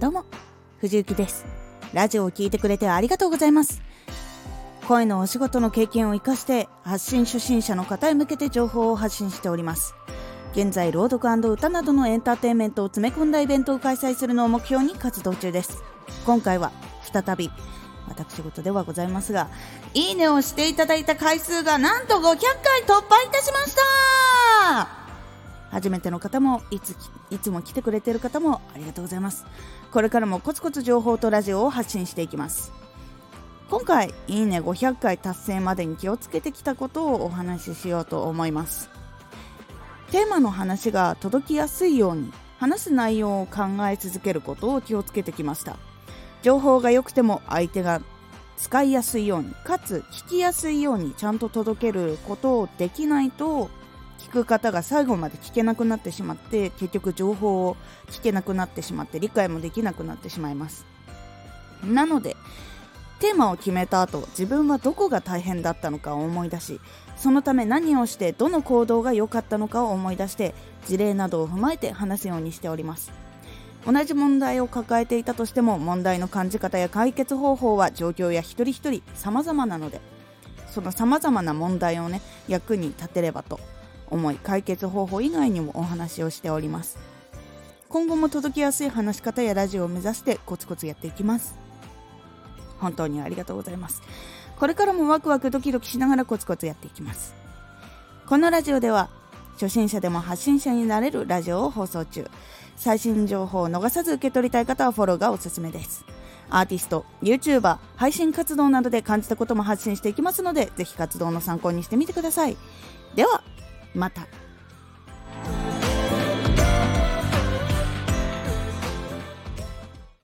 どうも藤幸です。ラジオを聞いてくれてありがとうございます。声のお仕事の経験を生かして発信初心者の方へ向けて情報を発信しております。現在朗読歌などのエンターテインメントを詰め込んだイベントを開催するのを目標に活動中です。今回は再び私事ではございますがいいねをしていただいた回数がなんと500回突破いたしました初めての方もいついつも来てくれてる方もありがとうございます。これからもコツコツ情報とラジオを発信していきます。今回いいね500回達成までに気をつけてきたことをお話ししようと思います。テーマの話が届きやすいように話す内容を考え続けることを気をつけてきました。情報が良くても相手が使いやすいようにかつ聞きやすいようにちゃんと届けることをできないと聞く方が最後まで聞けなくなってしまって結局情報を聞けなくなってしまって理解もできなくなってしまいます。なのでテーマを決めた後自分はどこが大変だったのかを思い出しそのため何をしてどの行動が良かったのかを思い出して事例などを踏まえて話すようにしております。同じ問題を抱えていたとしても問題の感じ方や解決方法は状況や一人一人様々なのでその様々な問題をね役に立てればと思い解決方法以外にもお話をしております。今後も届きやすい話し方やラジオを目指してコツコツやっていきます。本当にありがとうございます。これからもワクワクドキドキしながらコツコツやっていきます。このラジオでは初心者でも発信者になれるラジオを放送中。最新情報を逃さず受け取りたい方はフォローがおすすめです。アーティスト、YouTuber、配信活動などで感じたことも発信していきますのでぜひ活動の参考にしてみてください。ではまた。